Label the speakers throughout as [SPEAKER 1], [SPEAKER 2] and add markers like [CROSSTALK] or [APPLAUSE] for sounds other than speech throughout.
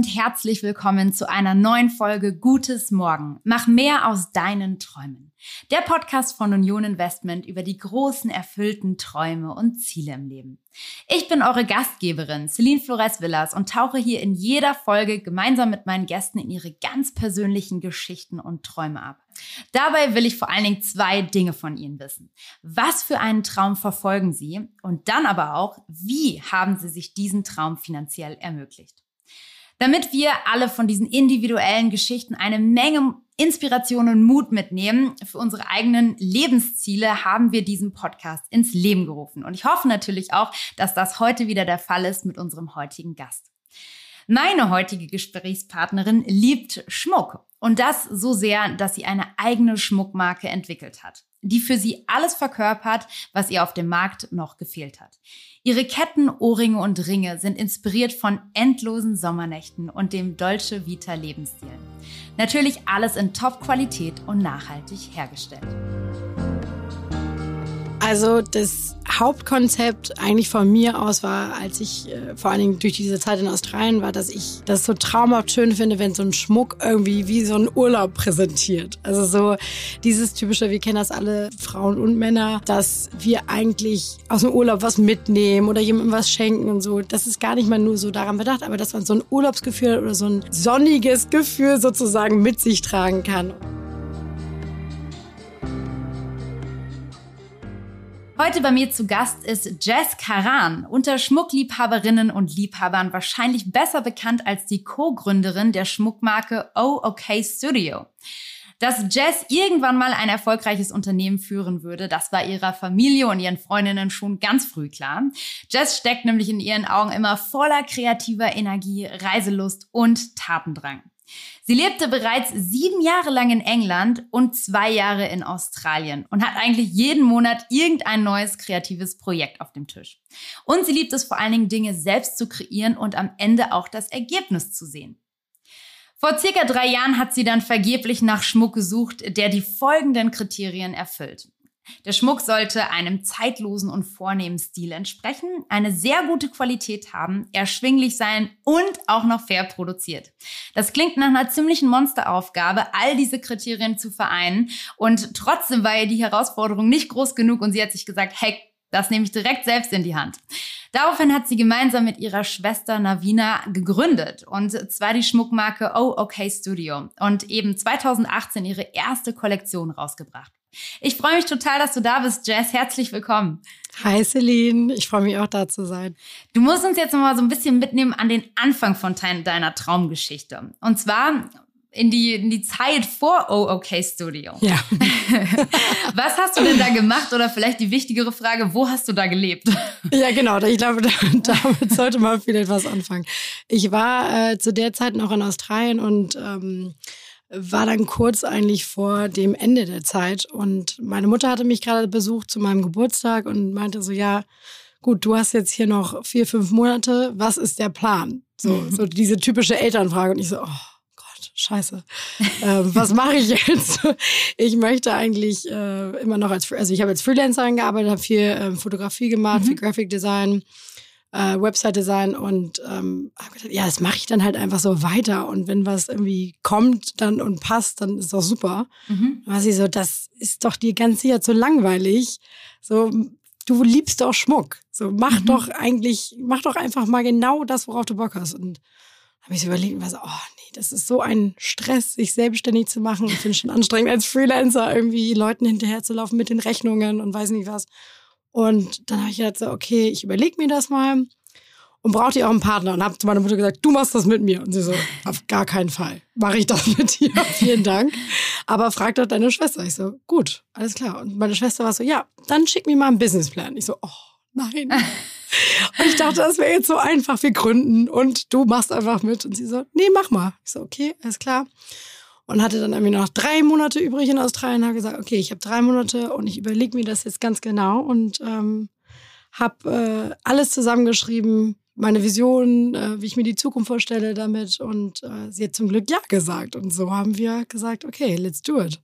[SPEAKER 1] Und herzlich willkommen zu einer neuen Folge Gutes Morgen. Mach mehr aus deinen Träumen. Der Podcast von Union Investment über die großen erfüllten Träume und Ziele im Leben. Ich bin eure Gastgeberin Celine Flores Villas und tauche hier in jeder Folge gemeinsam mit meinen Gästen in ihre ganz persönlichen Geschichten und Träume ab. Dabei will ich vor allen Dingen zwei Dinge von ihnen wissen. Was für einen Traum verfolgen sie und dann aber auch, wie haben sie sich diesen Traum finanziell ermöglicht? Damit wir alle von diesen individuellen Geschichten eine Menge Inspiration und Mut mitnehmen für unsere eigenen Lebensziele, haben wir diesen Podcast ins Leben gerufen. Und ich hoffe natürlich auch, dass das heute wieder der Fall ist mit unserem heutigen Gast. Meine heutige Gesprächspartnerin liebt Schmuck und das so sehr, dass sie eine eigene Schmuckmarke entwickelt hat, die für sie alles verkörpert, was ihr auf dem Markt noch gefehlt hat. Ihre Ketten, Ohrringe und Ringe sind inspiriert von endlosen Sommernächten und dem Dolce Vita Lebensstil. Natürlich alles in Top-Qualität und nachhaltig hergestellt.
[SPEAKER 2] Also das Hauptkonzept eigentlich von mir aus war, als ich äh, vor allen Dingen durch diese Zeit in Australien war, dass ich das so traumhaft schön finde, wenn so ein Schmuck irgendwie wie so ein Urlaub präsentiert. Also so dieses typische, wir kennen das alle Frauen und Männer, dass wir eigentlich aus dem Urlaub was mitnehmen oder jemandem was schenken und so. Das ist gar nicht mal nur so daran bedacht, aber dass man so ein Urlaubsgefühl oder so ein sonniges Gefühl sozusagen mit sich tragen kann.
[SPEAKER 1] Heute bei mir zu Gast ist Jess Karan, unter Schmuckliebhaberinnen und Liebhabern wahrscheinlich besser bekannt als die Co-Gründerin der Schmuckmarke Oh OK Studio. Dass Jess irgendwann mal ein erfolgreiches Unternehmen führen würde, das war ihrer Familie und ihren Freundinnen schon ganz früh klar. Jess steckt nämlich in ihren Augen immer voller kreativer Energie, Reiselust und Tatendrang. Sie lebte bereits sieben Jahre lang in England und zwei Jahre in Australien und hat eigentlich jeden Monat irgendein neues kreatives Projekt auf dem Tisch. Und sie liebt es vor allen Dingen, Dinge selbst zu kreieren und am Ende auch das Ergebnis zu sehen. Vor circa drei Jahren hat sie dann vergeblich nach Schmuck gesucht, der die folgenden Kriterien erfüllt. Der Schmuck sollte einem zeitlosen und vornehmen Stil entsprechen, eine sehr gute Qualität haben, erschwinglich sein und auch noch fair produziert. Das klingt nach einer ziemlichen Monsteraufgabe, all diese Kriterien zu vereinen. Und trotzdem war ihr die Herausforderung nicht groß genug und sie hat sich gesagt, hey, das nehme ich direkt selbst in die Hand. Daraufhin hat sie gemeinsam mit ihrer Schwester Navina gegründet und zwar die Schmuckmarke Oh OK Studio und eben 2018 ihre erste Kollektion rausgebracht. Ich freue mich total, dass du da bist, Jess. Herzlich willkommen.
[SPEAKER 2] Hi Celine, ich freue mich auch da zu sein.
[SPEAKER 1] Du musst uns jetzt noch mal so ein bisschen mitnehmen an den Anfang von deiner Traumgeschichte. Und zwar in die, in die Zeit vor OOK Studio.
[SPEAKER 2] Ja. [LAUGHS]
[SPEAKER 1] Was hast du denn da gemacht? Oder vielleicht die wichtigere Frage, wo hast du da gelebt? [LAUGHS]
[SPEAKER 2] Ja, genau. Ich glaube, [LAUGHS] damit sollte man vielleicht was anfangen. Ich war äh, zu der Zeit noch in Australien und ähm, war dann kurz eigentlich vor dem Ende der Zeit. Und meine Mutter hatte mich gerade besucht zu meinem Geburtstag und meinte so, ja, gut, du hast jetzt hier noch vier, fünf Monate, was ist der Plan? So, [LAUGHS] so diese typische Elternfrage. Und ich so, oh Gott, scheiße. ähm, was mache ich jetzt? [LAUGHS] ich möchte eigentlich äh, immer noch als, also ich habe als Freelancerin gearbeitet, habe viel äh, Fotografie gemacht, mhm. viel Graphic Design äh, Website-Design und ähm, habe gedacht, ja, das mache ich dann halt einfach so weiter und wenn was irgendwie kommt dann und passt, dann ist doch super. Mhm. Dann war sie so, das ist doch dir ganz sicher zu langweilig. So, du liebst doch Schmuck. So, mach mhm. doch eigentlich, mach doch einfach mal genau das, worauf du Bock hast. Und habe ich so überlegt und war so, oh nee, das ist so ein Stress, sich selbstständig zu machen. Ich finde schon anstrengend als Freelancer irgendwie Leuten hinterherzulaufen mit den Rechnungen und weiß nicht was. Und dann habe ich gedacht, so, okay, ich überlege mir das mal und brauchte ich auch einen Partner und habe zu meiner Mutter gesagt, du machst das mit mir. Und sie so, auf gar keinen Fall mache ich das [LAUGHS] mit dir, vielen Dank. Aber frag doch deine Schwester. Ich so, gut, alles klar. Und meine Schwester war so, ja, dann schick mir mal einen Businessplan. Ich so, oh, nein. [LAUGHS] und ich dachte, das wäre jetzt so einfach, wir gründen und du machst einfach mit. Und sie so, nee, mach mal. Ich so, okay, alles klar und hatte dann irgendwie noch drei Monate übrig in Australien. Habe gesagt, okay, ich habe drei Monate und ich überlege mir das jetzt ganz genau und ähm, habe äh, alles zusammengeschrieben, meine Vision, äh, wie ich mir die Zukunft vorstelle damit und äh, sie hat zum Glück ja gesagt und so haben wir gesagt, okay, let's do it.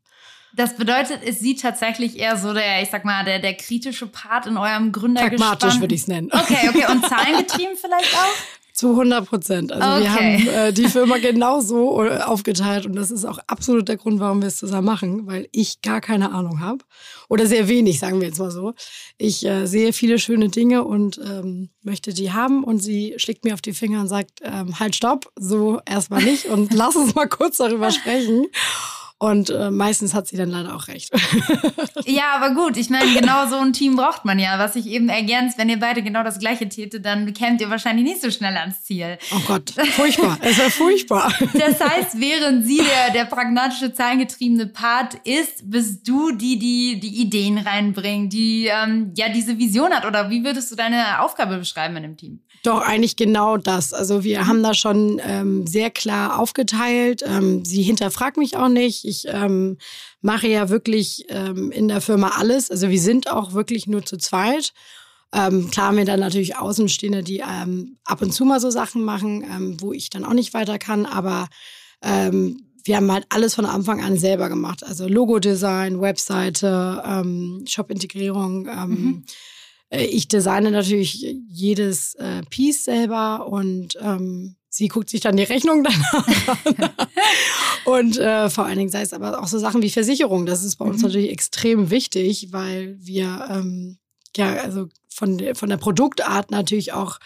[SPEAKER 1] Das bedeutet, ist sie tatsächlich eher so der, ich sag mal, der, der kritische Part in eurem Gründergespann?
[SPEAKER 2] Pragmatisch würde ich es nennen.
[SPEAKER 1] Okay, okay. Und [LAUGHS] zahlengetrieben vielleicht auch?
[SPEAKER 2] Zu 100 Prozent. Also okay. wir haben äh, die [LAUGHS] Firma genauso äh, aufgeteilt und das ist auch absolut der Grund, warum wir es zusammen machen, weil ich gar keine Ahnung habe oder sehr wenig, sagen wir jetzt mal so. Ich äh, sehe viele schöne Dinge und ähm, möchte die haben und sie schlägt mir auf die Finger und sagt, ähm, halt stopp, so erstmal nicht und [LAUGHS] lass uns mal kurz darüber sprechen. Und äh, meistens hat sie dann leider auch recht. [LAUGHS]
[SPEAKER 1] ja, aber gut, ich meine, genau so ein Team braucht man ja. Was ich eben ergänzt, wenn ihr beide genau das Gleiche tätet, dann kämt ihr wahrscheinlich nicht so schnell ans Ziel.
[SPEAKER 2] Oh Gott, furchtbar. [LAUGHS] es wäre furchtbar.
[SPEAKER 1] Das heißt, während sie der, der pragmatische, zahlengetriebene Part ist, bist du die, die die Ideen reinbringt, die ähm, ja diese Vision hat. Oder wie würdest du deine Aufgabe beschreiben in dem Team?
[SPEAKER 2] Doch, eigentlich genau das. Also wir haben da schon ähm, sehr klar aufgeteilt. Ähm, sie hinterfragt mich auch nicht. Ich ähm, mache ja wirklich ähm, in der Firma alles. Also wir sind auch wirklich nur zu zweit. Ähm, klar haben wir dann natürlich Außenstehende, die ähm, ab und zu mal so Sachen machen, ähm, wo ich dann auch nicht weiter kann. Aber ähm, wir haben halt alles von Anfang an selber gemacht. Also Logo-Design, Webseite, ähm, Shop-Integrierung. Mhm. Äh, ich designe natürlich jedes äh, Piece selber und ähm, sie guckt sich dann die Rechnung danach [LAUGHS] an. [LAUGHS] und äh, vor allen Dingen sei es aber auch so Sachen wie Versicherung. Das ist bei uns mhm. natürlich extrem wichtig, weil wir ähm, ja also von von der Produktart natürlich auch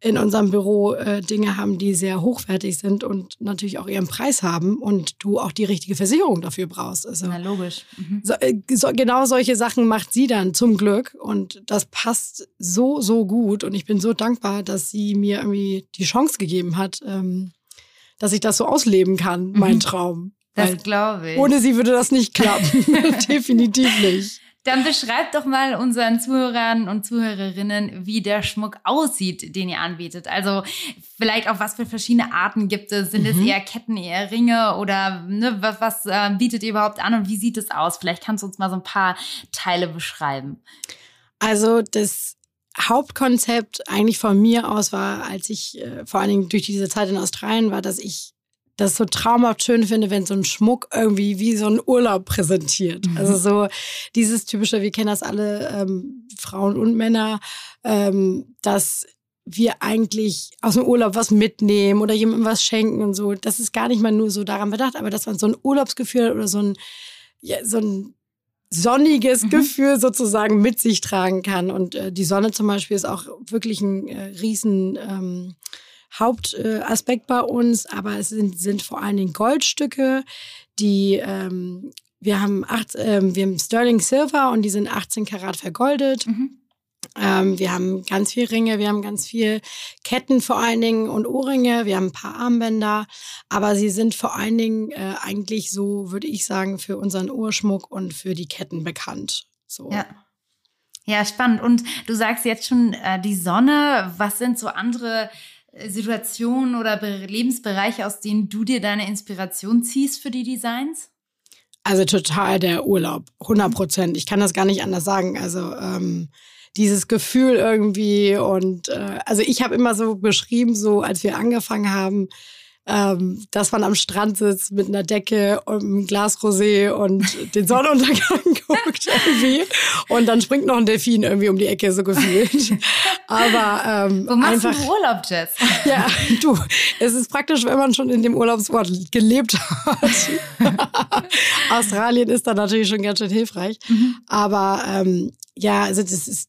[SPEAKER 2] in unserem Büro äh, Dinge haben, die sehr hochwertig sind und natürlich auch ihren Preis haben und du auch die richtige Versicherung dafür brauchst.
[SPEAKER 1] Also, Na, logisch. Mhm.
[SPEAKER 2] So, äh, so, genau solche Sachen macht sie dann zum Glück und das passt so, so gut und ich bin so dankbar, dass sie mir irgendwie die Chance gegeben hat, ähm, dass ich das so ausleben kann, mein mhm. Traum.
[SPEAKER 1] Das glaube ich.
[SPEAKER 2] Ohne sie würde das nicht klappen. [LAUGHS] [LAUGHS] Definitiv nicht.
[SPEAKER 1] Dann beschreibt doch mal unseren Zuhörern und Zuhörerinnen, wie der Schmuck aussieht, den ihr anbietet. Also vielleicht auch, was für verschiedene Arten gibt es. Sind mhm. es eher Ketten, eher Ringe oder ne, was, was äh, bietet ihr überhaupt an und wie sieht es aus? Vielleicht kannst du uns mal so ein paar Teile beschreiben.
[SPEAKER 2] Also das Hauptkonzept eigentlich von mir aus war, als ich äh, vor allen Dingen durch diese Zeit in Australien war, dass ich das so traumhaft schön finde, wenn so ein Schmuck irgendwie wie so ein Urlaub präsentiert. Mhm. Also so dieses typische, wir kennen das alle, ähm, Frauen und Männer, ähm, dass wir eigentlich aus dem Urlaub was mitnehmen oder jemandem was schenken und so. Das ist gar nicht mal nur so daran bedacht, aber dass man so ein Urlaubsgefühl oder so ein, ja, so ein sonniges mhm. Gefühl sozusagen mit sich tragen kann. Und äh, die Sonne zum Beispiel ist auch wirklich ein äh, riesen ähm, Hauptaspekt bei uns, aber es sind, sind vor allen Dingen Goldstücke, die ähm, wir haben acht, ähm, wir haben Sterling Silver und die sind 18 Karat vergoldet. Mhm. Ähm, wir haben ganz viel Ringe, wir haben ganz viel Ketten vor allen Dingen und Ohrringe, wir haben ein paar Armbänder, aber sie sind vor allen Dingen äh, eigentlich so, würde ich sagen, für unseren Ohrschmuck und für die Ketten bekannt. So.
[SPEAKER 1] Ja. Ja, spannend. Und du sagst jetzt schon äh, die Sonne. Was sind so andere Situationen oder Lebensbereiche, aus denen du dir deine Inspiration ziehst für die Designs?
[SPEAKER 2] Also total der Urlaub, 100 Prozent. Ich kann das gar nicht anders sagen. Also ähm, dieses Gefühl irgendwie und äh, also ich habe immer so beschrieben, so als wir angefangen haben, ähm, dass man am Strand sitzt mit einer Decke und einem Glas Rosé und den Sonnenuntergang [LAUGHS] guckt irgendwie. Und dann springt noch ein Delfin irgendwie um die Ecke, so gefühlt. Aber ähm,
[SPEAKER 1] Wo machst einfach, du Urlaub, Jess? [LAUGHS]
[SPEAKER 2] Ja, du, es ist praktisch, wenn man schon in dem Urlaubsort gelebt hat. [LAUGHS] Australien ist da natürlich schon ganz schön hilfreich. Mhm. Aber ähm, ja, also das ist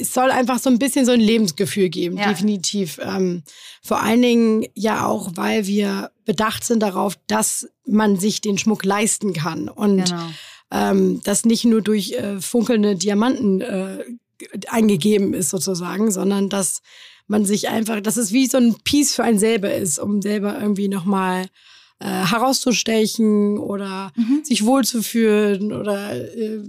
[SPEAKER 2] es soll einfach so ein bisschen so ein Lebensgefühl geben, ja. definitiv. Ähm, vor allen Dingen ja auch, weil wir bedacht sind darauf, dass man sich den Schmuck leisten kann und genau. ähm, das nicht nur durch äh, funkelnde Diamanten äh, eingegeben ist sozusagen, sondern dass man sich einfach, dass es wie so ein Piece für einen selber ist, um selber irgendwie nochmal äh, herauszustechen oder mhm. sich wohlzufühlen oder äh,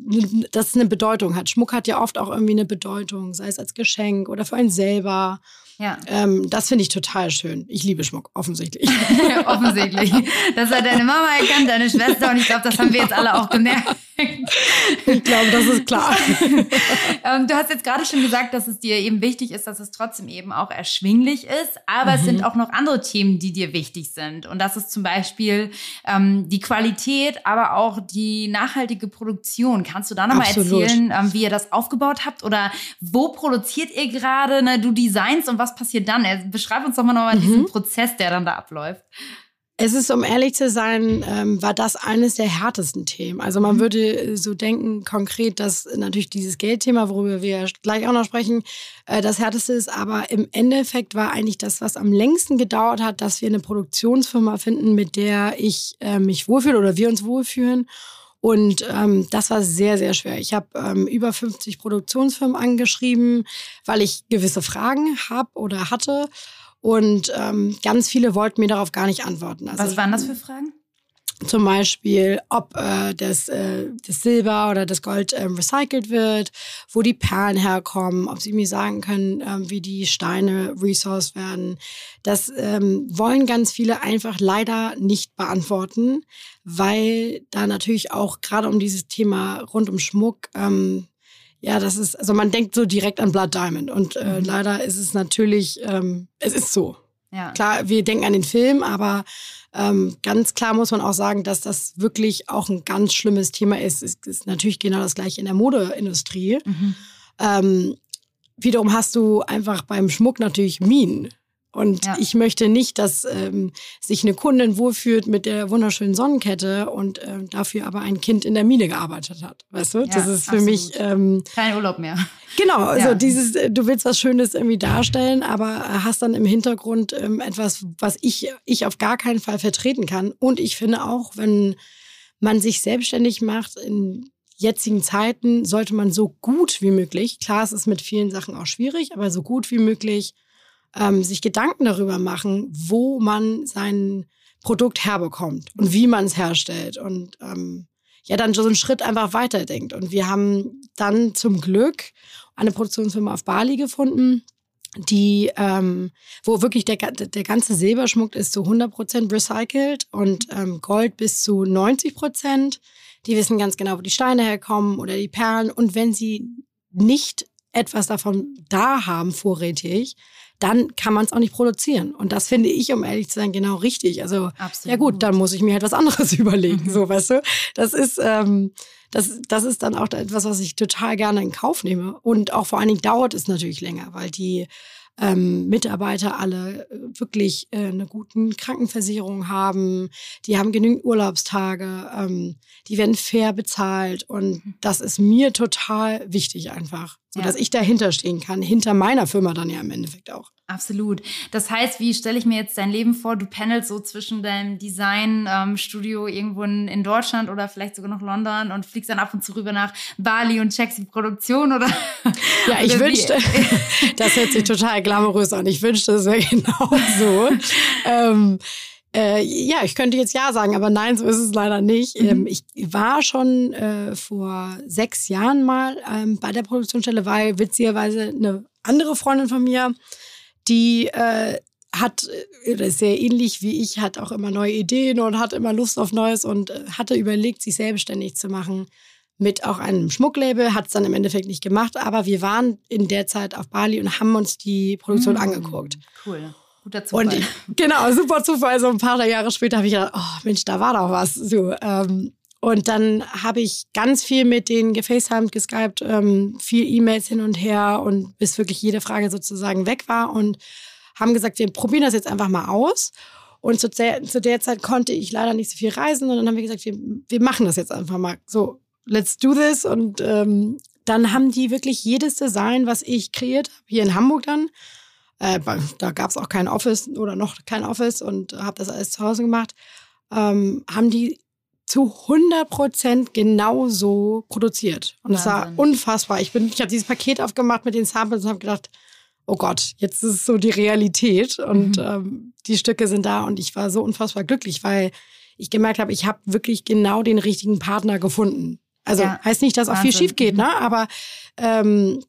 [SPEAKER 2] das eine Bedeutung hat. Schmuck hat ja oft auch irgendwie eine Bedeutung, sei es als Geschenk oder für einen selber. Ja. Ähm, das finde ich total schön. Ich liebe Schmuck, offensichtlich. [LAUGHS]
[SPEAKER 1] offensichtlich. Das hat deine Mama erkannt, deine Schwester und ich glaube, das genau. haben wir jetzt alle auch gemerkt.
[SPEAKER 2] Ich glaube, das ist klar. [LAUGHS]
[SPEAKER 1] Ähm, du hast jetzt gerade schon gesagt, dass es dir eben wichtig ist, dass es trotzdem eben auch erschwinglich ist. Aber mhm. es sind mhm. auch noch andere Themen, die dir wichtig sind. Und das ist zum Beispiel ähm, die Qualität, aber auch die nachhaltige Produktion. Kannst du da nochmal erzählen, ähm, wie ihr das aufgebaut habt? Oder wo produziert ihr gerade? Ne, du designst und was passiert dann? Beschreib uns doch mal nochmal mhm. diesen Prozess, der dann da abläuft.
[SPEAKER 2] Es ist, um ehrlich zu sein, ähm, war das eines der härtesten Themen. Also man mhm. würde so denken, konkret, dass natürlich dieses Geldthema, worüber wir gleich auch noch sprechen, äh, das härteste ist. Aber im Endeffekt war eigentlich das, was am längsten gedauert hat, dass wir eine Produktionsfirma finden, mit der ich äh, mich wohlfühle oder wir uns wohlfühlen. Und ähm, das war sehr, sehr schwer. Ich habe ähm, über 50 Produktionsfirmen angeschrieben, weil ich gewisse Fragen habe oder hatte. Und ähm, ganz viele wollten mir darauf gar nicht antworten.
[SPEAKER 1] Also, Was waren das für Fragen?
[SPEAKER 2] Zum Beispiel, ob äh, das, äh, das Silber oder das Gold ähm, recycelt wird, wo die Perlen herkommen, ob sie mir sagen können, ähm, wie die Steine resourced werden. Das ähm, wollen ganz viele einfach leider nicht beantworten, weil da natürlich auch gerade um dieses Thema rund um Schmuck ähm, ja, das ist, also man denkt so direkt an Blood Diamond und äh, mhm. leider ist es natürlich, ähm, es ist so. Ja. Klar, wir denken an den Film, aber ähm, ganz klar muss man auch sagen, dass das wirklich auch ein ganz schlimmes Thema ist. Es ist natürlich genau das gleiche in der Modeindustrie. Mhm. Ähm, wiederum hast du einfach beim Schmuck natürlich Minen. Und ja. ich möchte nicht, dass ähm, sich eine Kundin wohlfühlt mit der wunderschönen Sonnenkette und äh, dafür aber ein Kind in der Mine gearbeitet hat. Weißt du? Ja, das ist für absolut. mich
[SPEAKER 1] ähm, kein Urlaub mehr.
[SPEAKER 2] Genau, [LAUGHS] also ja. dieses, äh, du willst was Schönes irgendwie darstellen, aber hast dann im Hintergrund ähm, etwas, was ich, ich auf gar keinen Fall vertreten kann. Und ich finde auch, wenn man sich selbstständig macht in jetzigen Zeiten, sollte man so gut wie möglich, klar, es ist mit vielen Sachen auch schwierig, aber so gut wie möglich ähm, sich Gedanken darüber machen, wo man sein Produkt herbekommt und wie man es herstellt und ähm, ja dann so einen Schritt einfach weiterdenkt. Und wir haben dann zum Glück eine Produktionsfirma auf Bali gefunden, die, ähm, wo wirklich der, der ganze Silberschmuck ist zu 100% recycelt und ähm, Gold bis zu 90%. Die wissen ganz genau, wo die Steine herkommen oder die Perlen. Und wenn sie nicht etwas davon da haben, vorrätig, dann kann man es auch nicht produzieren. Und das finde ich, um ehrlich zu sein, genau richtig. Also, Absolut. ja gut, dann muss ich mir halt was anderes [LAUGHS] überlegen, mhm. so, weißt du? Das ist, ähm, das, das ist dann auch etwas, was ich total gerne in Kauf nehme. Und auch vor allen Dingen dauert es natürlich länger, weil die ähm, Mitarbeiter alle äh, wirklich äh, eine guten Krankenversicherung haben, die haben genügend Urlaubstage, ähm, die werden fair bezahlt und mhm. das ist mir total wichtig einfach, so ja. dass ich dahinter stehen kann, hinter meiner Firma dann ja im Endeffekt auch.
[SPEAKER 1] Absolut. Das heißt, wie stelle ich mir jetzt dein Leben vor? Du pendelst so zwischen deinem Designstudio ähm, irgendwo in, in, Deutschland oder vielleicht sogar noch London und fliegst dann ab und zu rüber nach Bali und checkst die Produktion oder?
[SPEAKER 2] Ja, ich [LAUGHS] wünschte, [LAUGHS] das hört sich total glamourös an. Ich wünschte, es wäre [LAUGHS] genau so. ähm, äh, ja, ich könnte jetzt ja sagen, aber nein, so ist es leider nicht. Mhm. Ähm, ich war schon äh, vor sechs Jahren mal ähm, bei der Produktionsstelle, weil witzigerweise eine andere Freundin von mir die äh, hat, äh, ist sehr ähnlich wie ich, hat auch immer neue Ideen und hat immer Lust auf Neues und äh, hatte überlegt, sich selbstständig zu machen mit auch einem Schmucklabel, hat es dann im Endeffekt nicht gemacht, aber wir waren in der Zeit auf Bali und haben uns die Produktion mmh, angeguckt.
[SPEAKER 1] Cool. Guter Zufall.
[SPEAKER 2] Und [LAUGHS] genau, super Zufall. So ein paar Jahre später habe ich gedacht, oh Mensch, da war doch was. So, ähm, und dann habe ich ganz viel mit denen gefacetimed, geskypt, ähm, viel E-Mails hin und her und bis wirklich jede Frage sozusagen weg war und haben gesagt, wir probieren das jetzt einfach mal aus. Und zu der, zu der Zeit konnte ich leider nicht so viel reisen und dann haben wir gesagt, wir, wir machen das jetzt einfach mal. So, let's do this. Und ähm, dann haben die wirklich jedes Design, was ich kreiert habe, hier in Hamburg dann, äh, da gab es auch kein Office oder noch kein Office und habe das alles zu Hause gemacht, ähm, haben die zu 100 Prozent genauso produziert. Und es war unfassbar. Ich, bin, ich habe dieses Paket aufgemacht mit den Samples und habe gedacht, oh Gott, jetzt ist es so die Realität und mhm. ähm, die Stücke sind da und ich war so unfassbar glücklich, weil ich gemerkt habe, ich habe wirklich genau den richtigen Partner gefunden. Also ja. heißt nicht, dass auch viel schief geht, mhm. ne? Aber ähm,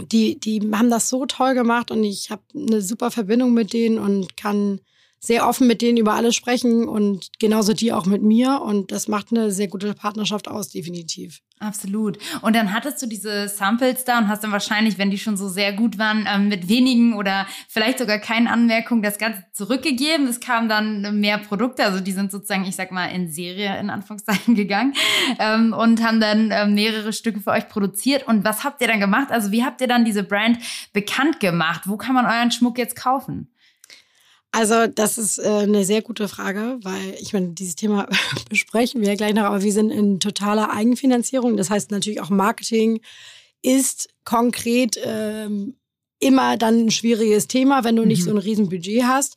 [SPEAKER 2] die, die haben das so toll gemacht und ich habe eine super Verbindung mit denen und kann sehr offen mit denen über alles sprechen und genauso die auch mit mir. Und das macht eine sehr gute Partnerschaft aus, definitiv.
[SPEAKER 1] Absolut. Und dann hattest du diese Samples da und hast dann wahrscheinlich, wenn die schon so sehr gut waren, ähm, mit wenigen oder vielleicht sogar keinen Anmerkungen das Ganze zurückgegeben. Es kamen dann mehr Produkte, also die sind sozusagen, ich sag mal, in Serie in Anführungszeichen [LAUGHS] gegangen ähm, und haben dann ähm, mehrere Stücke für euch produziert. Und was habt ihr dann gemacht? Also wie habt ihr dann diese Brand bekannt gemacht? Wo kann man euren Schmuck jetzt kaufen?
[SPEAKER 2] Also das ist äh, eine sehr gute Frage, weil ich meine, dieses Thema [LAUGHS] besprechen wir ja gleich noch, aber wir sind in totaler Eigenfinanzierung. Das heißt natürlich auch Marketing ist konkret ähm, immer dann ein schwieriges Thema, wenn du nicht mhm. so ein Riesenbudget hast.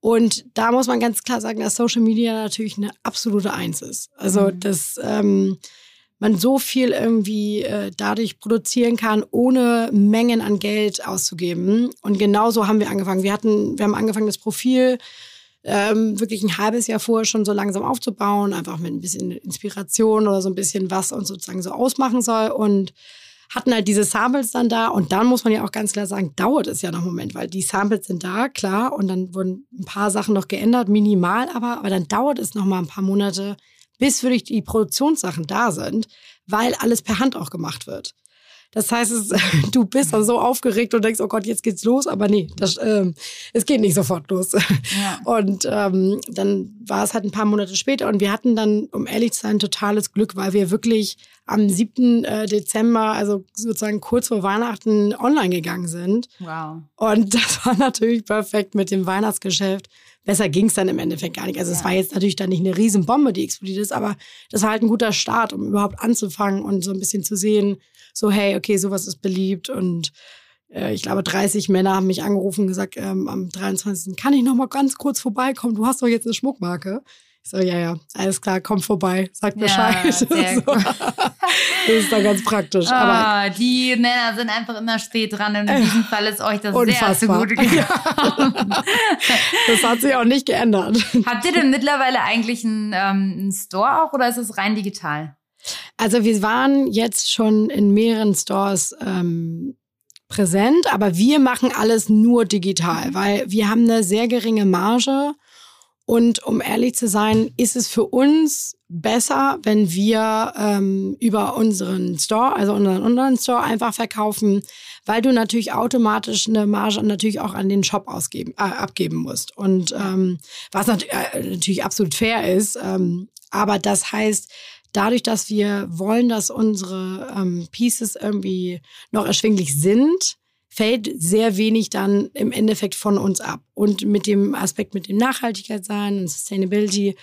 [SPEAKER 2] Und da muss man ganz klar sagen, dass Social Media natürlich eine absolute Eins ist. Also mhm. das ähm, man so viel irgendwie äh, dadurch produzieren kann, ohne Mengen an Geld auszugeben. Und genauso haben wir angefangen. Wir hatten, wir haben angefangen, das Profil ähm, wirklich ein halbes Jahr vorher schon so langsam aufzubauen, einfach mit ein bisschen Inspiration oder so ein bisschen, was uns sozusagen so ausmachen soll. Und hatten halt diese Samples dann da und dann muss man ja auch ganz klar sagen, dauert es ja noch einen Moment, weil die Samples sind da, klar, und dann wurden ein paar Sachen noch geändert, minimal aber, aber dann dauert es noch mal ein paar Monate, bis wirklich die Produktionssachen da sind, weil alles per Hand auch gemacht wird. Das heißt, es, [LAUGHS] du bist dann so aufgeregt und denkst, oh Gott, jetzt geht's los, aber nee, das, ähm, es geht nicht sofort los. Ja. [LAUGHS] Und ähm, dann war es halt ein paar Monate später und wir hatten dann, um ehrlich zu sein, totales Glück, weil wir wirklich am 7. Äh, Dezember, also sozusagen kurz vor Weihnachten, online gegangen sind.
[SPEAKER 1] Wow.
[SPEAKER 2] Und [LAUGHS] das war natürlich perfekt mit dem Weihnachtsgeschäft besser ging es dann im Endeffekt gar nicht. Also ja. es war jetzt natürlich dann nicht eine Riesenbombe, die explodiert ist, aber das war halt ein guter Start, um überhaupt anzufangen und so ein bisschen zu sehen, so hey, okay, sowas ist beliebt und äh, ich glaube 30 Männer haben mich angerufen und gesagt, ähm, am 23. kann ich noch mal ganz kurz vorbeikommen, du hast doch jetzt eine Schmuckmarke. Ich so, ja, ja, alles klar, komm vorbei, sag Bescheid. [LAUGHS] Ja, so. [LAUGHS] das ist dann ganz praktisch.
[SPEAKER 1] Ah, aber die Männer sind einfach immer spät dran und in diesem Fall ist euch das unfassbar. sehr zugute [LAUGHS] gekommen.
[SPEAKER 2] das hat sich auch nicht geändert.
[SPEAKER 1] Habt ihr denn mittlerweile eigentlich einen, ähm, einen Store auch oder ist es rein digital?
[SPEAKER 2] Also wir waren jetzt schon in mehreren Stores ähm, präsent, aber wir machen alles nur digital, weil wir haben eine sehr geringe Marge und um ehrlich zu sein, ist es für uns besser, wenn wir ähm, über unseren Store, also unseren Online-Store einfach verkaufen, weil du natürlich automatisch eine Marge natürlich auch an den Shop ausgeben, äh, abgeben musst. Und ähm, was nat äh, natürlich absolut fair ist, ähm, aber das heißt, dadurch, dass wir wollen, dass unsere ähm, Pieces irgendwie noch erschwinglich sind, fällt sehr wenig dann im Endeffekt von uns ab. Und mit dem Aspekt mit dem Nachhaltigkeit sein und Sustainability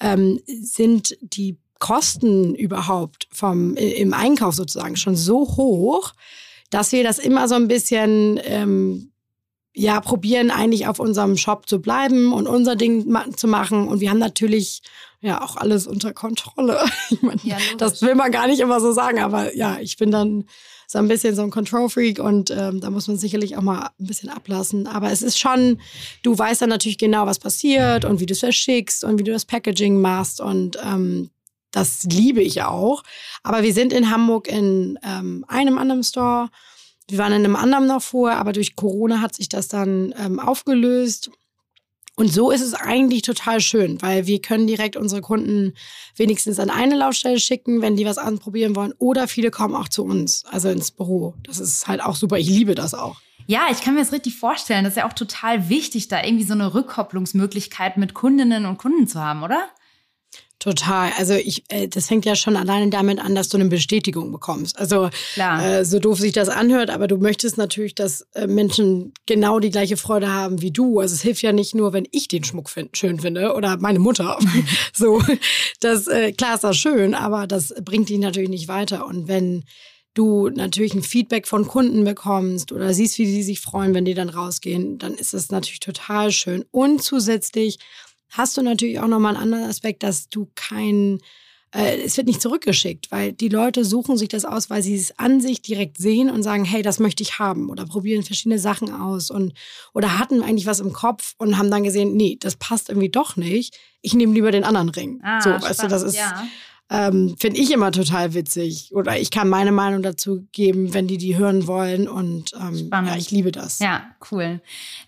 [SPEAKER 2] ähm, sind die Kosten überhaupt vom im Einkauf sozusagen schon so hoch, dass wir das immer so ein bisschen ähm, ja probieren eigentlich auf unserem Shop zu bleiben und unser Ding ma zu machen und wir haben natürlich ja auch alles unter Kontrolle. [LAUGHS] Ich mein, ja, das will man gar nicht immer so sagen, aber ja, ich bin dann so ein bisschen so ein Control-Freak und ähm, da muss man sicherlich auch mal ein bisschen ablassen. Aber es ist schon, du weißt dann natürlich genau, was passiert und wie du es verschickst und wie du das Packaging machst und ähm, das liebe ich auch. Aber wir sind in Hamburg in ähm, einem anderen Store. Wir waren in einem anderen noch vorher, aber durch Corona hat sich das dann ähm, aufgelöst. Und so ist es eigentlich total schön, weil wir können direkt unsere Kunden wenigstens an eine Laufstelle schicken, wenn die was anprobieren wollen. Oder viele kommen auch zu uns, also ins Büro. Das ist halt auch super. Ich liebe das auch.
[SPEAKER 1] Ja, ich kann mir das richtig vorstellen. Das ist ja auch total wichtig, da irgendwie so eine Rückkopplungsmöglichkeit mit Kundinnen und Kunden zu haben, oder?
[SPEAKER 2] Total. Also ich, äh, das fängt ja schon alleine damit an, dass du eine Bestätigung bekommst. Also äh, so doof sich das anhört, aber du möchtest natürlich, dass äh, Menschen genau die gleiche Freude haben wie du. Also es hilft ja nicht nur, wenn ich den Schmuck find, schön finde oder meine Mutter. [LAUGHS] [LAUGHS] so, das äh, klar ist das schön, aber das bringt dich natürlich nicht weiter. Und wenn du natürlich ein Feedback von Kunden bekommst oder siehst, wie die sich freuen, wenn die dann rausgehen, dann ist das natürlich total schön. Und zusätzlich hast du natürlich auch nochmal einen anderen Aspekt, dass du kein, äh, es wird nicht zurückgeschickt, weil die Leute suchen sich das aus, weil sie es an sich direkt sehen und sagen, hey, das möchte ich haben oder probieren verschiedene Sachen aus und oder hatten eigentlich was im Kopf und haben dann gesehen, nee, das passt irgendwie doch nicht. Ich nehme lieber den anderen Ring.
[SPEAKER 1] Ah,
[SPEAKER 2] so,
[SPEAKER 1] spannend,
[SPEAKER 2] weißt du, das ist
[SPEAKER 1] ja.
[SPEAKER 2] Ähm, finde ich immer total witzig. Oder ich kann meine Meinung dazu geben, wenn die die hören wollen. Und ähm, ja, ich liebe das.
[SPEAKER 1] Ja, cool.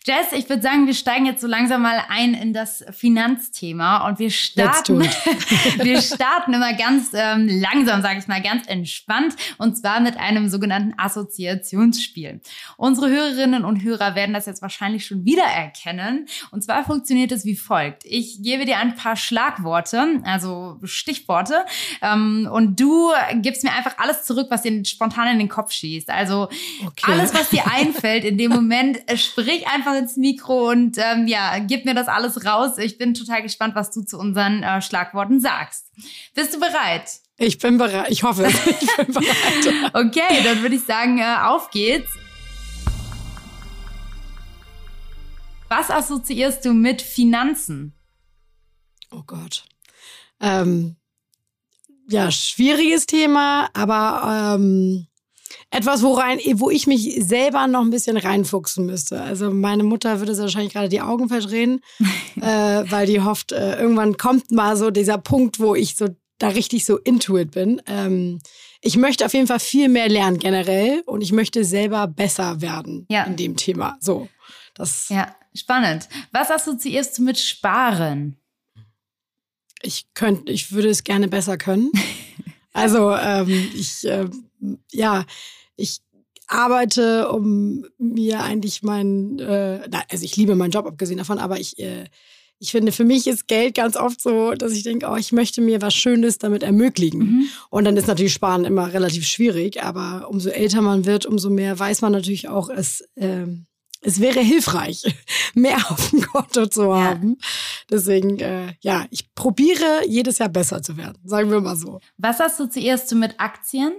[SPEAKER 1] Jess, ich würde sagen, wir steigen jetzt so langsam mal ein in das Finanzthema und wir starten, [LAUGHS] wir starten immer ganz ähm, langsam, sage ich mal, ganz entspannt und zwar mit einem sogenannten Assoziationsspiel. Unsere Hörerinnen und Hörer werden das jetzt wahrscheinlich schon wieder erkennen. Und zwar funktioniert es wie folgt. Ich gebe dir ein paar Schlagworte, also Stichworte ähm, und du gibst mir einfach alles zurück, was dir spontan in den Kopf schießt. Also okay. alles, was dir [LAUGHS] einfällt in dem Moment, äh, sprich einfach ins Mikro und ähm, ja, gib mir das alles raus. Ich bin total gespannt, was du zu unseren äh, Schlagworten sagst. Bist du bereit?
[SPEAKER 2] Ich bin bereit. Ich hoffe, [LAUGHS] ich bin
[SPEAKER 1] bereit. okay, dann würde ich sagen, äh, auf geht's. Was assoziierst du mit Finanzen?
[SPEAKER 2] Oh Gott. Ähm, ja, schwieriges Thema, aber ähm, etwas, wo, rein, wo ich mich selber noch ein bisschen reinfuchsen müsste. Also meine Mutter würde sich wahrscheinlich gerade die Augen verdrehen, [LAUGHS] äh, weil die hofft, äh, irgendwann kommt mal so dieser Punkt, wo ich so da richtig so into it bin. Ähm, ich möchte auf jeden Fall viel mehr lernen generell und ich möchte selber besser werden ja. in dem Thema. So, das.
[SPEAKER 1] Ja, spannend. Was assoziierst du mit Sparen?
[SPEAKER 2] Ich könnte, ich würde es gerne besser können. [LAUGHS] Also ähm, ich, äh, ja, ich arbeite, um mir eigentlich mein, äh, also ich liebe meinen Job abgesehen davon, aber ich, äh, ich finde, für mich ist Geld ganz oft so, dass ich denke, oh, ich möchte mir was Schönes damit ermöglichen. Mhm. Und dann ist natürlich Sparen immer relativ schwierig, aber umso älter man wird, umso mehr weiß man natürlich auch, es, äh, es wäre hilfreich, [LAUGHS] mehr auf dem Konto zu haben. Ja. Deswegen, äh, ja, ich probiere jedes Jahr besser zu werden, sagen wir mal so.
[SPEAKER 1] Was assoziierst du mit Aktien?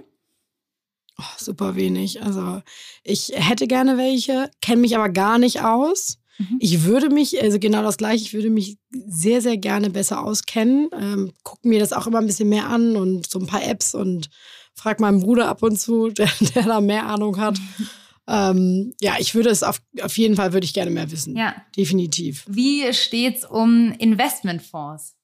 [SPEAKER 2] Oh, super wenig. Also ich hätte gerne welche, kenne mich aber gar nicht aus. Mhm. Ich würde mich, also genau das gleiche, ich würde mich sehr, sehr gerne besser auskennen. Ähm, gucke mir das auch immer ein bisschen mehr an und so ein paar Apps und frage meinen Bruder ab und zu, [LAUGHS] der, der da mehr Ahnung hat. Mhm. [LAUGHS] Ähm, ja, ich würde es auf, auf jeden Fall würde ich gerne mehr wissen. Ja. Definitiv.
[SPEAKER 1] Wie steht's um Investmentfonds?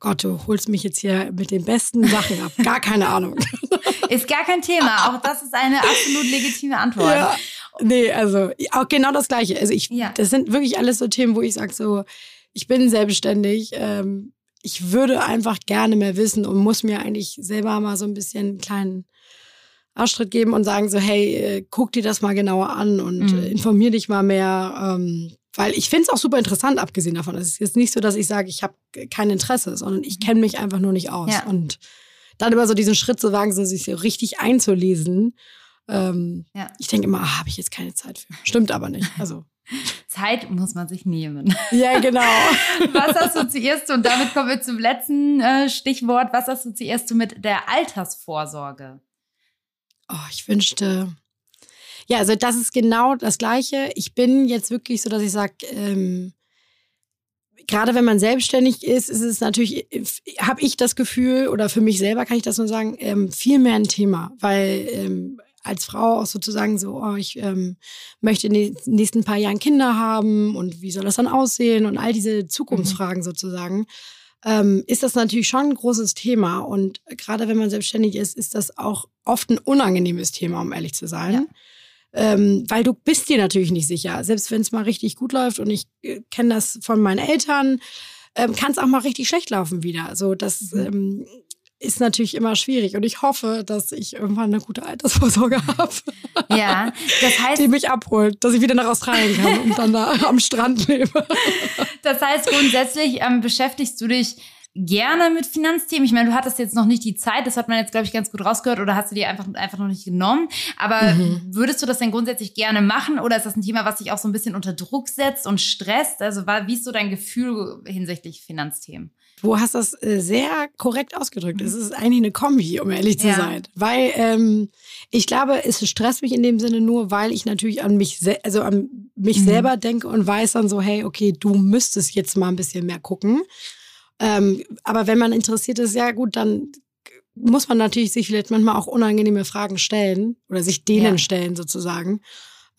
[SPEAKER 2] Gott, du holst mich jetzt hier mit den besten Sachen ab. Gar keine Ahnung. [LAUGHS]
[SPEAKER 1] Ist gar kein Thema. Auch das ist eine absolut legitime Antwort. Ja.
[SPEAKER 2] Nee, also auch genau das Gleiche. Also ich, ja. das sind wirklich alles so Themen, wo ich sage so, ich bin selbstständig. Ähm, ich würde einfach gerne mehr wissen und muss mir eigentlich selber mal so ein bisschen einen kleinen Arschtritt geben und sagen so, hey, äh, guck dir das mal genauer an und mhm. Äh, informier dich mal mehr. Ähm, weil ich finde es auch super interessant, abgesehen davon. Es ist jetzt nicht so, dass ich sage, ich habe kein Interesse, sondern ich kenne mich einfach nur nicht aus. Ja. Und dann immer so diesen Schritt zu wagen, so sich so richtig einzulesen. Ähm, ja. Ich denke immer, ah, habe ich jetzt keine Zeit für. Stimmt aber nicht. Also. [LAUGHS]
[SPEAKER 1] Zeit muss man sich nehmen. [LAUGHS]
[SPEAKER 2] Ja, genau. [LAUGHS]
[SPEAKER 1] Was assoziierst du, und damit kommen wir zum letzten äh, Stichwort, was assoziierst du mit der Altersvorsorge?
[SPEAKER 2] Oh, ich wünschte. Ja, also das ist genau das Gleiche. Ich bin jetzt wirklich so, dass ich sage, ähm, gerade wenn man selbstständig ist, ist es natürlich, habe ich das Gefühl, oder für mich selber kann ich das nur sagen, ähm, viel mehr ein Thema, weil ähm, als Frau auch sozusagen so, oh, ich ähm, möchte in den nächsten paar Jahren Kinder haben und wie soll das dann aussehen und all diese Zukunftsfragen mhm. sozusagen ähm, ist das natürlich schon ein großes Thema. Und gerade wenn man selbstständig ist, ist das auch oft ein unangenehmes Thema, um ehrlich zu sein. Ja. Ähm, weil du bist dir natürlich nicht sicher. Selbst wenn es mal richtig gut läuft und ich äh, kenne das von meinen Eltern, ähm, kann es auch mal richtig schlecht laufen wieder. So, das mhm. ähm, ist natürlich immer schwierig. Und ich hoffe, dass ich irgendwann eine gute Altersvorsorge [LAUGHS] habe.
[SPEAKER 1] Ja, das heißt.
[SPEAKER 2] Die mich abholt, dass ich wieder nach Australien kann und dann da am Strand lebe.
[SPEAKER 1] Das heißt, grundsätzlich ähm, beschäftigst du dich gerne mit Finanzthemen. Ich meine, du hattest jetzt noch nicht die Zeit, das hat man jetzt, glaube ich, ganz gut rausgehört, oder hast du dir einfach, einfach noch nicht genommen. Aber mhm. würdest du das denn grundsätzlich gerne machen oder ist das ein Thema, was dich auch so ein bisschen unter Druck setzt und stresst? Also wie ist so dein Gefühl hinsichtlich Finanzthemen?
[SPEAKER 2] Du hast das äh, sehr korrekt ausgedrückt. Es ist eigentlich eine Kombi, um ehrlich zu ja. sein. Weil ähm, ich glaube, es stresst mich in dem Sinne nur, weil ich natürlich an mich, also an mich mhm. selber denke und weiß dann so, hey, okay, du müsstest jetzt mal ein bisschen mehr gucken. Ähm, aber wenn man interessiert ist, ja gut, dann muss man natürlich sich vielleicht manchmal auch unangenehme Fragen stellen oder sich denen ja. stellen sozusagen.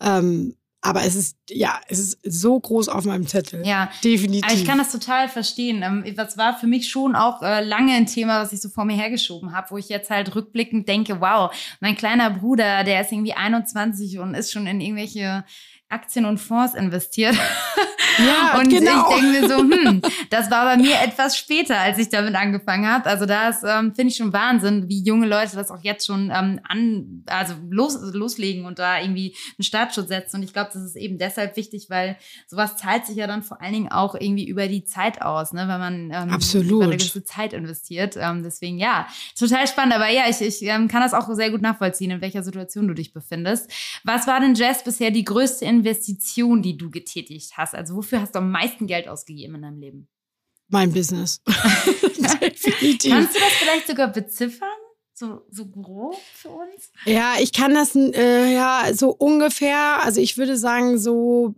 [SPEAKER 2] Ähm, aber es ist, ja, es ist so groß auf meinem Zettel.
[SPEAKER 1] Ja.
[SPEAKER 2] Definitiv.
[SPEAKER 1] Also ich kann das total verstehen. Ähm, das war für mich schon auch äh, lange ein Thema, was ich so vor mir hergeschoben habe, wo ich jetzt halt rückblickend denke, wow, mein kleiner Bruder, der ist irgendwie 21 und ist schon in irgendwelche Aktien und Fonds investiert. [LAUGHS]
[SPEAKER 2] Ja,
[SPEAKER 1] und
[SPEAKER 2] genau.
[SPEAKER 1] ich denke mir so, hm, das war bei mir etwas später, als ich damit angefangen habe. Also das ähm, finde ich schon Wahnsinn, wie junge Leute das auch jetzt schon ähm, an, also los, loslegen und da irgendwie einen Startschutz setzen. Und ich glaube, das ist eben deshalb wichtig, weil sowas zahlt sich ja dann vor allen Dingen auch irgendwie über die Zeit aus, ne, wenn man ähm,
[SPEAKER 2] Absolut.
[SPEAKER 1] über eine gewisse Zeit investiert. Ähm, deswegen ja, total spannend. Aber ja, ich, ich ähm, kann das auch sehr gut nachvollziehen, in welcher Situation du dich befindest. Was war denn Jess bisher die größte Investition, die du getätigt hast? Also wofür hast du am meisten Geld ausgegeben in deinem Leben?
[SPEAKER 2] Mein Business. [LAUGHS] Definitiv.
[SPEAKER 1] Kannst du das vielleicht sogar beziffern? So, so grob für uns?
[SPEAKER 2] Ja, ich kann das äh, ja so ungefähr, also ich würde sagen, so,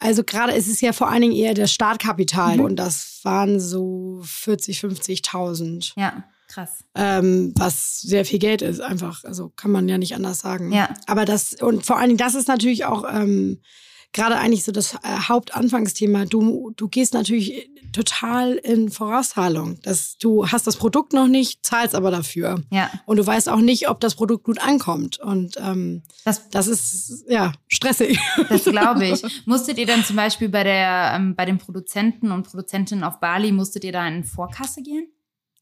[SPEAKER 2] also gerade ist es ja vor allen Dingen eher das Startkapital
[SPEAKER 1] Mhm.
[SPEAKER 2] und das waren so 40, 50.000.
[SPEAKER 1] Ja, krass.
[SPEAKER 2] ähm, was sehr viel Geld ist, einfach. Also kann man ja nicht anders sagen.
[SPEAKER 1] Ja.
[SPEAKER 2] Aber das, und vor allen Dingen, das ist natürlich auch ähm, gerade eigentlich so das äh, Hauptanfangsthema. Du, du gehst natürlich total in Vorauszahlung. Das, du hast das Produkt noch nicht, zahlst aber dafür.
[SPEAKER 1] Ja,
[SPEAKER 2] Und du weißt auch nicht, ob das Produkt gut ankommt. Und ähm,
[SPEAKER 1] das,
[SPEAKER 2] das ist ja stressig.
[SPEAKER 1] das glaube ich. [LAUGHS] Musstet ihr dann zum Beispiel bei, der, ähm, bei den Produzenten und Produzentinnen auf Bali, musstet ihr da in Vorkasse gehen?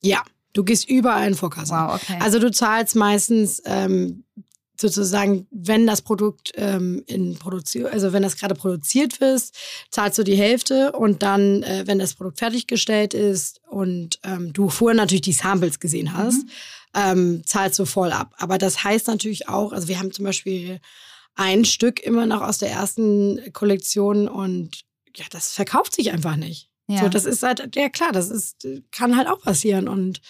[SPEAKER 2] ja, du gehst überall in Vorkasse.
[SPEAKER 1] Wow, okay.
[SPEAKER 2] Also du zahlst meistens ähm, sozusagen, wenn das Produkt ähm, in Produktion, also wenn das gerade produziert wird, zahlst du die Hälfte und dann, äh, wenn das Produkt fertiggestellt ist und ähm, du vorher natürlich die Samples gesehen hast, ähm, zahlst du voll ab. Aber das heißt natürlich auch, also wir haben zum Beispiel ein Stück immer noch aus der ersten Kollektion und ja, das verkauft sich einfach nicht.
[SPEAKER 1] Ja.
[SPEAKER 2] So, das ist halt, ja klar, das ist, kann halt auch passieren. Und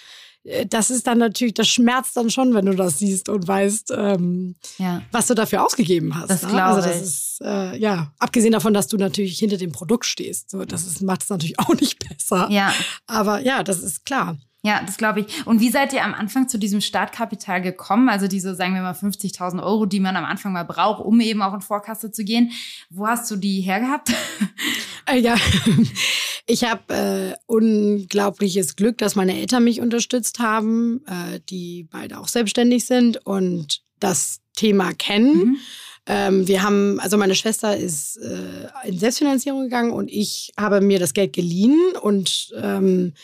[SPEAKER 2] äh, das ist dann natürlich, das schmerzt dann schon, wenn du das siehst und weißt, ähm,
[SPEAKER 1] ja.
[SPEAKER 2] was du dafür ausgegeben hast.
[SPEAKER 1] Das
[SPEAKER 2] ne?
[SPEAKER 1] glaub
[SPEAKER 2] Also das
[SPEAKER 1] ich.
[SPEAKER 2] ist, äh, ja, abgesehen davon, dass du natürlich hinter dem Produkt stehst. So, das macht es natürlich [LAUGHS] auch nicht besser.
[SPEAKER 1] ja.
[SPEAKER 2] Aber ja, das ist klar.
[SPEAKER 1] Ja, das glaube ich. Und wie seid ihr am Anfang zu diesem Startkapital gekommen? Also diese, sagen wir mal, 50.000 Euro, die man am Anfang mal braucht, um eben auch in Vorkasse zu gehen. Wo hast du die hergehabt?
[SPEAKER 2] Äh, ja, [LAUGHS] ich habe äh, unglaubliches Glück, dass meine Eltern mich unterstützt haben, äh, die beide auch selbstständig sind und das Thema kennen.
[SPEAKER 1] Mhm.
[SPEAKER 2] Ähm, wir haben, also meine Schwester ist äh, in Selbstfinanzierung gegangen und ich habe mir das Geld geliehen und ähm,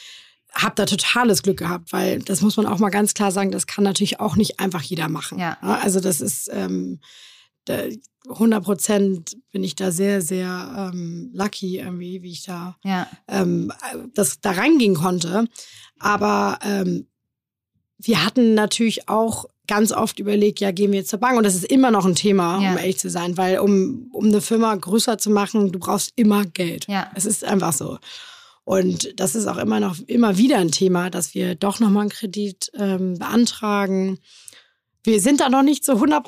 [SPEAKER 2] habe da totales Glück gehabt, weil das muss man auch mal ganz klar sagen, das kann natürlich auch nicht einfach jeder machen.
[SPEAKER 1] Ja.
[SPEAKER 2] Also das ist ähm, da, 100 Prozent bin ich da sehr, sehr ähm, lucky irgendwie, wie ich da
[SPEAKER 1] Ja,
[SPEAKER 2] ähm, das da reingehen konnte. Aber ähm, wir hatten natürlich auch ganz oft überlegt, ja, gehen wir jetzt zur Bank. Und das ist immer noch ein Thema,
[SPEAKER 1] Ja.
[SPEAKER 2] um ehrlich zu sein, weil um, um eine Firma größer zu machen, du brauchst immer Geld.
[SPEAKER 1] ja.
[SPEAKER 2] Es ist einfach so. Und das ist auch immer noch immer wieder ein Thema, dass wir doch nochmal einen Kredit ähm, beantragen. Wir sind da noch nicht zu 100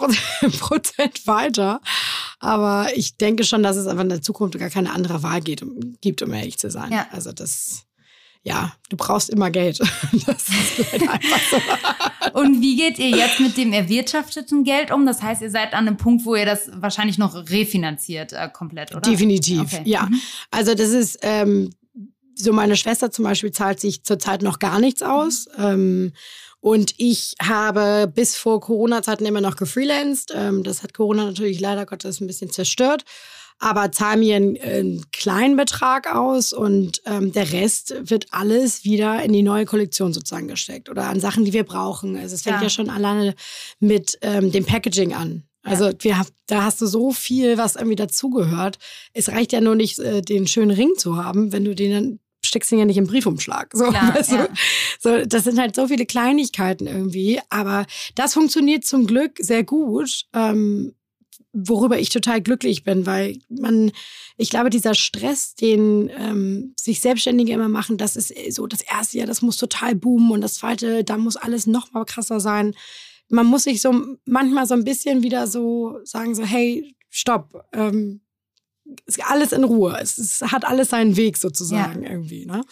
[SPEAKER 2] Prozent [LAUGHS] weiter. Aber ich denke schon, dass es einfach in der Zukunft gar keine andere Wahl geht, um, gibt, um ehrlich zu sein.
[SPEAKER 1] Ja.
[SPEAKER 2] Also das, ja, du brauchst immer Geld. [LAUGHS] Das ist leider einfach so. [LAUGHS]
[SPEAKER 1] Und wie geht ihr jetzt mit dem erwirtschafteten Geld um? Das heißt, ihr seid an einem Punkt, wo ihr das wahrscheinlich noch refinanziert äh, komplett, oder?
[SPEAKER 2] Definitiv,
[SPEAKER 1] Okay.
[SPEAKER 2] ja.
[SPEAKER 1] Mhm.
[SPEAKER 2] Also das ist ähm, so, meine Schwester zum Beispiel zahlt sich zurzeit noch gar nichts aus. Ähm, und ich habe bis vor Corona-Zeiten immer noch gefreelanced. Ähm, das hat Corona natürlich leider Gottes ein bisschen zerstört. Aber zahle mir einen, einen kleinen Betrag aus und ähm, der Rest wird alles wieder in die neue Kollektion sozusagen gesteckt oder an Sachen, die wir brauchen. Also es fängt
[SPEAKER 1] Ja.
[SPEAKER 2] ja, schon alleine mit ähm, dem Packaging an. Also wir da hast du so viel, was irgendwie dazugehört. Es reicht ja nur nicht, äh, den schönen Ring zu haben, wenn du den dann steckst ihn ja nicht im Briefumschlag. So,
[SPEAKER 1] Klar,
[SPEAKER 2] weißt
[SPEAKER 1] ja.
[SPEAKER 2] du? so, das sind halt so viele Kleinigkeiten irgendwie. Aber das funktioniert zum Glück sehr gut. Ähm, worüber ich total glücklich bin, weil man, ich glaube, dieser Stress, den ähm, sich Selbstständige immer machen, das ist so das erste Jahr, das muss total boomen und das zweite, da muss alles noch mal krasser sein. Man muss sich so manchmal so ein bisschen wieder so sagen, so hey, stopp, ähm, alles in Ruhe. Es, es hat alles seinen Weg sozusagen irgendwie. Ne?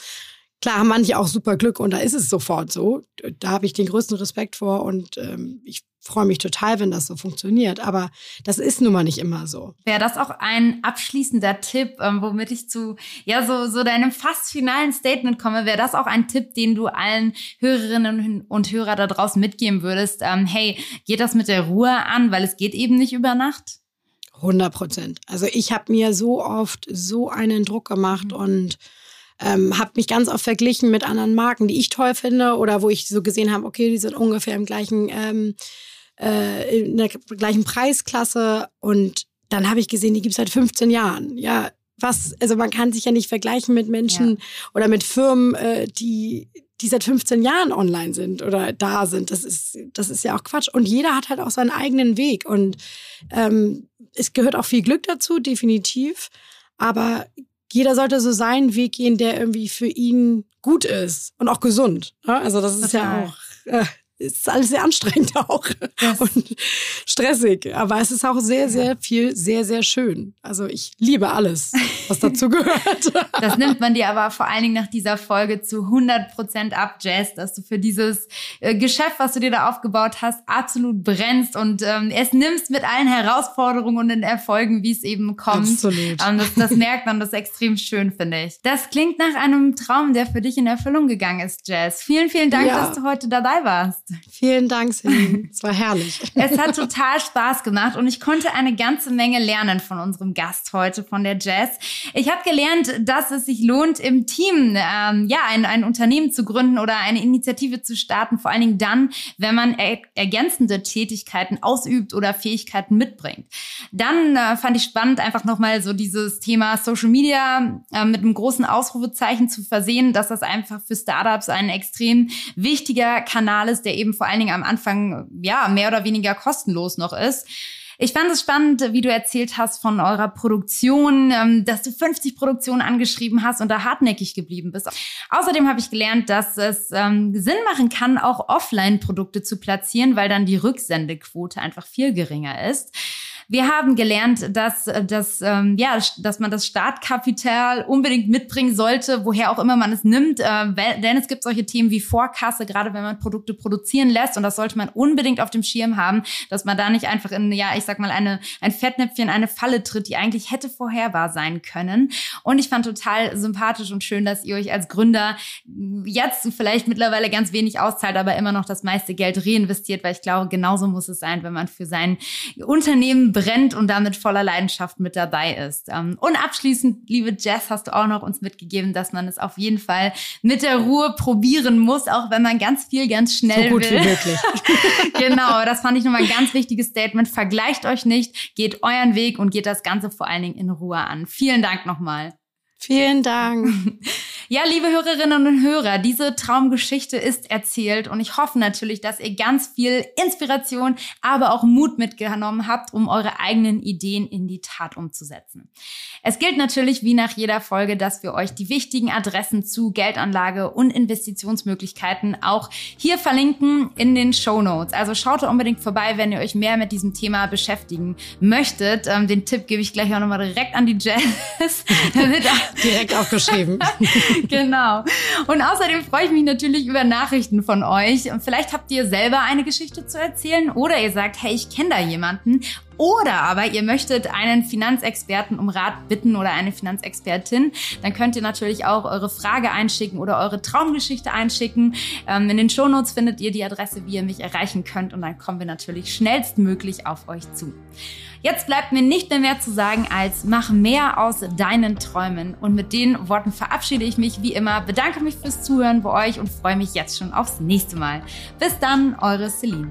[SPEAKER 2] Klar haben manche auch super Glück und da ist es sofort so. Da habe ich den größten Respekt vor und ähm, ich freue mich total, wenn das so funktioniert. Aber das ist nun mal nicht immer so.
[SPEAKER 1] Wäre das auch ein abschließender Tipp, ähm, womit ich zu ja so so deinem fast finalen Statement komme? Wäre das auch ein Tipp, den du allen Hörerinnen und Hörer da draußen mitgeben würdest? Ähm, hey, geht das mit der Ruhe an, weil es geht eben nicht über Nacht?
[SPEAKER 2] 100 Prozent. Also ich habe mir so oft so einen Druck gemacht mhm. und ähm, habe mich ganz oft verglichen mit anderen Marken, die ich toll finde oder wo ich so gesehen habe, okay, die sind ungefähr im gleichen, ähm, äh, in der gleichen Preisklasse und dann habe ich gesehen, die gibt es seit 15 Jahren. Ja, was, also man kann sich ja nicht vergleichen mit Menschen ja. oder mit Firmen, äh, die, die seit 15 Jahren online sind oder da sind. Das ist, das ist ja auch Quatsch. Und jeder hat halt auch seinen eigenen Weg. Und ähm, es gehört auch viel Glück dazu, definitiv. Aber jeder sollte so seinen Weg gehen, der irgendwie für ihn gut ist und auch gesund. Ne? Also das ist Total. ja auch äh, ist alles sehr anstrengend [LAUGHS] auch yes. und stressig. Aber es ist auch sehr, sehr viel, sehr, sehr schön. Also ich liebe alles, was dazu gehört. [LAUGHS]
[SPEAKER 1] Das nimmt man dir aber vor allen Dingen nach dieser Folge zu 100 Prozent ab, Jazz, dass du für dieses äh, Geschäft, was du dir da aufgebaut hast, absolut brennst und ähm, es nimmst mit allen Herausforderungen und den Erfolgen, wie es eben kommt.
[SPEAKER 2] Absolut.
[SPEAKER 1] Ähm, das, das merkt man, das ist extrem schön, finde ich. Das klingt nach einem Traum, der für dich in Erfüllung gegangen ist, Jazz. Vielen, vielen Dank, ja. dass du heute dabei warst.
[SPEAKER 2] Vielen Dank, Celine. [LAUGHS] Es war herrlich.
[SPEAKER 1] es hat total Spaß gemacht und ich konnte eine ganze Menge lernen von unserem Gast heute, von der Jazz. Ich habe gelernt, dass es sich lohnt, im Team ähm, ja ein, ein Unternehmen zu gründen oder eine Initiative zu starten, vor allen Dingen dann, wenn man er ergänzende Tätigkeiten ausübt oder Fähigkeiten mitbringt. Dann äh, fand ich spannend, einfach nochmal so dieses Thema Social Media äh, mit einem großen Ausrufezeichen zu versehen, dass das einfach für Startups ein extrem wichtiger Kanal ist, der eben vor allen Dingen am Anfang ja mehr oder weniger kostenlos noch ist. Ich fand es spannend, wie du erzählt hast von eurer Produktion, ähm, dass du 50 Produktionen angeschrieben hast und da hartnäckig geblieben bist. Außerdem habe ich gelernt, dass es ähm, Sinn machen kann, auch Offline-Produkte zu platzieren, weil dann die Rücksendequote einfach viel geringer ist. Wir haben gelernt, dass, äh, dass, ähm, ja, dass man das Startkapital unbedingt mitbringen sollte, woher auch immer man es nimmt. Äh, denn es gibt solche Themen wie Vorkasse, gerade wenn man Produkte produzieren lässt. Und das sollte man unbedingt auf dem Schirm haben, dass man da nicht einfach in, ja, ich sag mal, eine, ein Fettnäpfchen, eine Falle tritt, die eigentlich hätte vorherbar sein können. Und ich fand total sympathisch und schön, dass ihr euch als Gründer jetzt vielleicht mittlerweile ganz wenig auszahlt, aber immer noch das meiste Geld reinvestiert, weil ich glaube, genauso muss es sein, wenn man für sein Unternehmen brennt und damit voller Leidenschaft mit dabei ist. Ähm, und abschließend, liebe Jess, hast du auch noch uns mitgegeben, dass man es auf jeden Fall mit der Ruhe probieren muss, auch wenn man ganz viel ganz schnell
[SPEAKER 2] so gut
[SPEAKER 1] will.
[SPEAKER 2] Wie möglich. [LAUGHS]
[SPEAKER 1] genau, das fand ich nochmal ein ganz wichtiges Statement. Vergleicht euch nicht, geht euren Weg und geht das Ganze vor allen Dingen in Ruhe an. Vielen Dank nochmal.
[SPEAKER 2] Vielen Dank. [LAUGHS]
[SPEAKER 1] Ja, liebe Hörerinnen und Hörer, diese Traumgeschichte ist erzählt und ich hoffe natürlich, dass ihr ganz viel Inspiration, aber auch Mut mitgenommen habt, um eure eigenen Ideen in die Tat umzusetzen. Es gilt natürlich wie nach jeder Folge, dass wir euch die wichtigen Adressen zu Geldanlage und Investitionsmöglichkeiten auch hier verlinken in den Show Notes. Also schaut da unbedingt vorbei, wenn ihr euch mehr mit diesem Thema beschäftigen möchtet. Ähm, den Tipp gebe ich gleich auch nochmal direkt an die Jazz. [LAUGHS]
[SPEAKER 2] direkt aufgeschrieben. [LAUGHS]
[SPEAKER 1] genau. Und außerdem freue ich mich natürlich über Nachrichten von euch. Vielleicht habt ihr selber eine Geschichte zu erzählen oder ihr sagt, hey, ich kenne da jemanden. Oder aber ihr möchtet einen Finanzexperten um Rat bitten oder eine Finanzexpertin, dann könnt ihr natürlich auch eure Frage einschicken oder eure Traumgeschichte einschicken. Ähm, in den Shownotes findet ihr die Adresse, wie ihr mich erreichen könnt und dann kommen wir natürlich schnellstmöglich auf euch zu. Jetzt bleibt mir nicht mehr mehr zu sagen als mach mehr aus deinen Träumen. Und mit den Worten verabschiede ich mich wie immer, bedanke mich fürs Zuhören bei euch und freue mich jetzt schon aufs nächste Mal. Bis dann, eure Celine.